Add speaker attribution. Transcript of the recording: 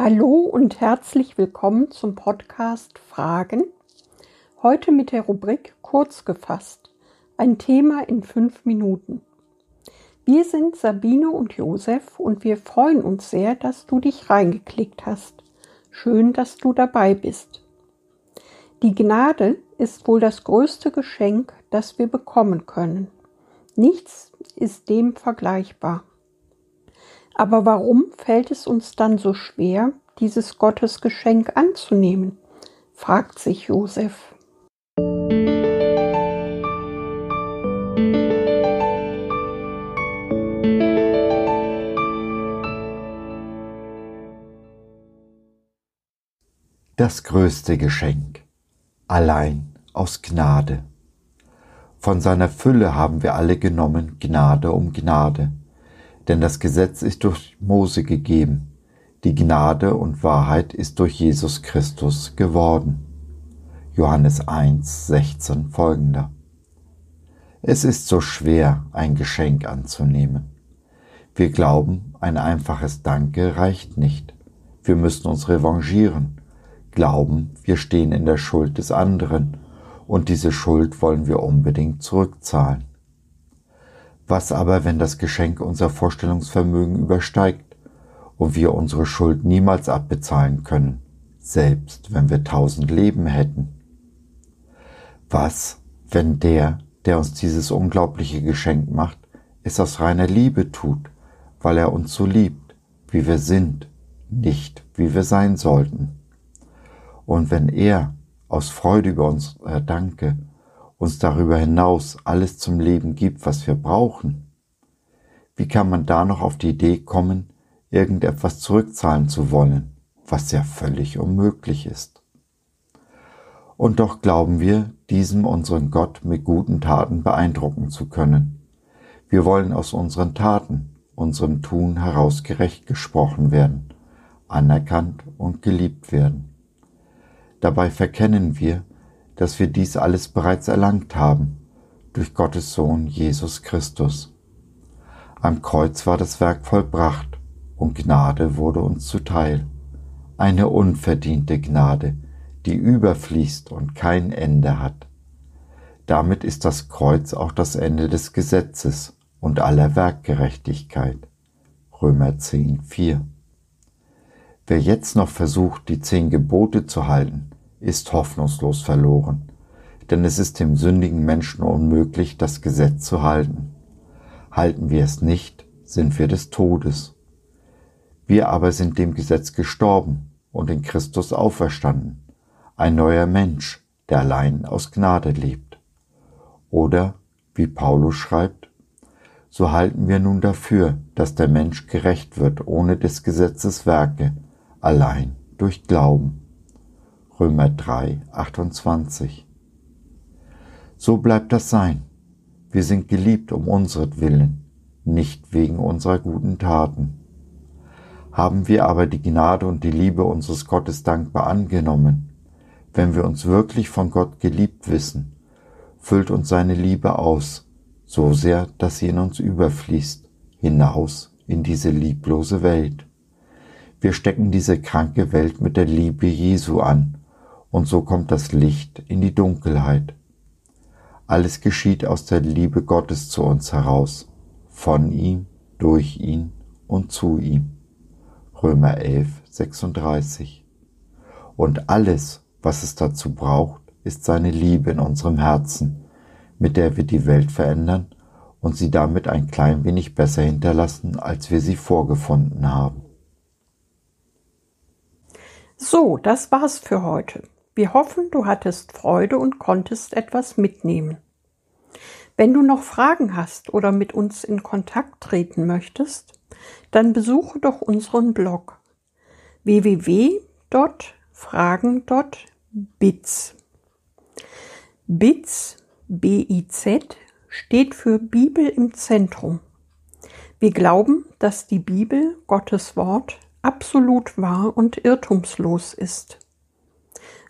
Speaker 1: Hallo und herzlich willkommen zum Podcast Fragen. Heute mit der Rubrik Kurz gefasst. Ein Thema in fünf Minuten. Wir sind Sabine und Josef und wir freuen uns sehr, dass du dich reingeklickt hast. Schön, dass du dabei bist. Die Gnade ist wohl das größte Geschenk, das wir bekommen können. Nichts ist dem vergleichbar. Aber warum fällt es uns dann so schwer, dieses Gottesgeschenk anzunehmen? fragt sich Josef.
Speaker 2: Das größte Geschenk, allein aus Gnade. Von seiner Fülle haben wir alle genommen, Gnade um Gnade denn das Gesetz ist durch Mose gegeben, die Gnade und Wahrheit ist durch Jesus Christus geworden. Johannes 1, 16 folgender. Es ist so schwer, ein Geschenk anzunehmen. Wir glauben, ein einfaches Danke reicht nicht. Wir müssen uns revanchieren, glauben, wir stehen in der Schuld des anderen und diese Schuld wollen wir unbedingt zurückzahlen. Was aber, wenn das Geschenk unser Vorstellungsvermögen übersteigt und wir unsere Schuld niemals abbezahlen können, selbst wenn wir tausend Leben hätten? Was, wenn der, der uns dieses unglaubliche Geschenk macht, es aus reiner Liebe tut, weil er uns so liebt, wie wir sind, nicht wie wir sein sollten? Und wenn er aus Freude über uns Danke uns darüber hinaus alles zum Leben gibt, was wir brauchen, wie kann man da noch auf die Idee kommen, irgendetwas zurückzahlen zu wollen, was ja völlig unmöglich ist? Und doch glauben wir, diesem unseren Gott mit guten Taten beeindrucken zu können. Wir wollen aus unseren Taten, unserem Tun heraus gerecht gesprochen werden, anerkannt und geliebt werden. Dabei verkennen wir, dass wir dies alles bereits erlangt haben durch Gottes Sohn Jesus Christus. Am Kreuz war das Werk vollbracht und Gnade wurde uns zuteil. Eine unverdiente Gnade, die überfließt und kein Ende hat. Damit ist das Kreuz auch das Ende des Gesetzes und aller Werkgerechtigkeit. Römer 10, 4. Wer jetzt noch versucht, die zehn Gebote zu halten, ist hoffnungslos verloren, denn es ist dem sündigen Menschen unmöglich, das Gesetz zu halten. Halten wir es nicht, sind wir des Todes. Wir aber sind dem Gesetz gestorben und in Christus auferstanden, ein neuer Mensch, der allein aus Gnade lebt. Oder, wie Paulus schreibt, so halten wir nun dafür, dass der Mensch gerecht wird ohne des Gesetzes Werke, allein durch Glauben. Römer 3, 28. So bleibt das sein. Wir sind geliebt um unsretwillen, nicht wegen unserer guten Taten. Haben wir aber die Gnade und die Liebe unseres Gottes dankbar angenommen, wenn wir uns wirklich von Gott geliebt wissen, füllt uns seine Liebe aus, so sehr, dass sie in uns überfließt, hinaus in diese lieblose Welt. Wir stecken diese kranke Welt mit der Liebe Jesu an und so kommt das Licht in die Dunkelheit. Alles geschieht aus der Liebe Gottes zu uns heraus, von ihm, durch ihn und zu ihm. Römer 11, 36. Und alles, was es dazu braucht, ist seine Liebe in unserem Herzen, mit der wir die Welt verändern und sie damit ein klein wenig besser hinterlassen, als wir sie vorgefunden haben.
Speaker 1: So, das war's für heute. Wir hoffen, du hattest Freude und konntest etwas mitnehmen. Wenn du noch Fragen hast oder mit uns in Kontakt treten möchtest, dann besuche doch unseren Blog www.fragen.biz. Biz, B-I-Z, steht für Bibel im Zentrum. Wir glauben, dass die Bibel, Gottes Wort, absolut wahr und irrtumslos ist.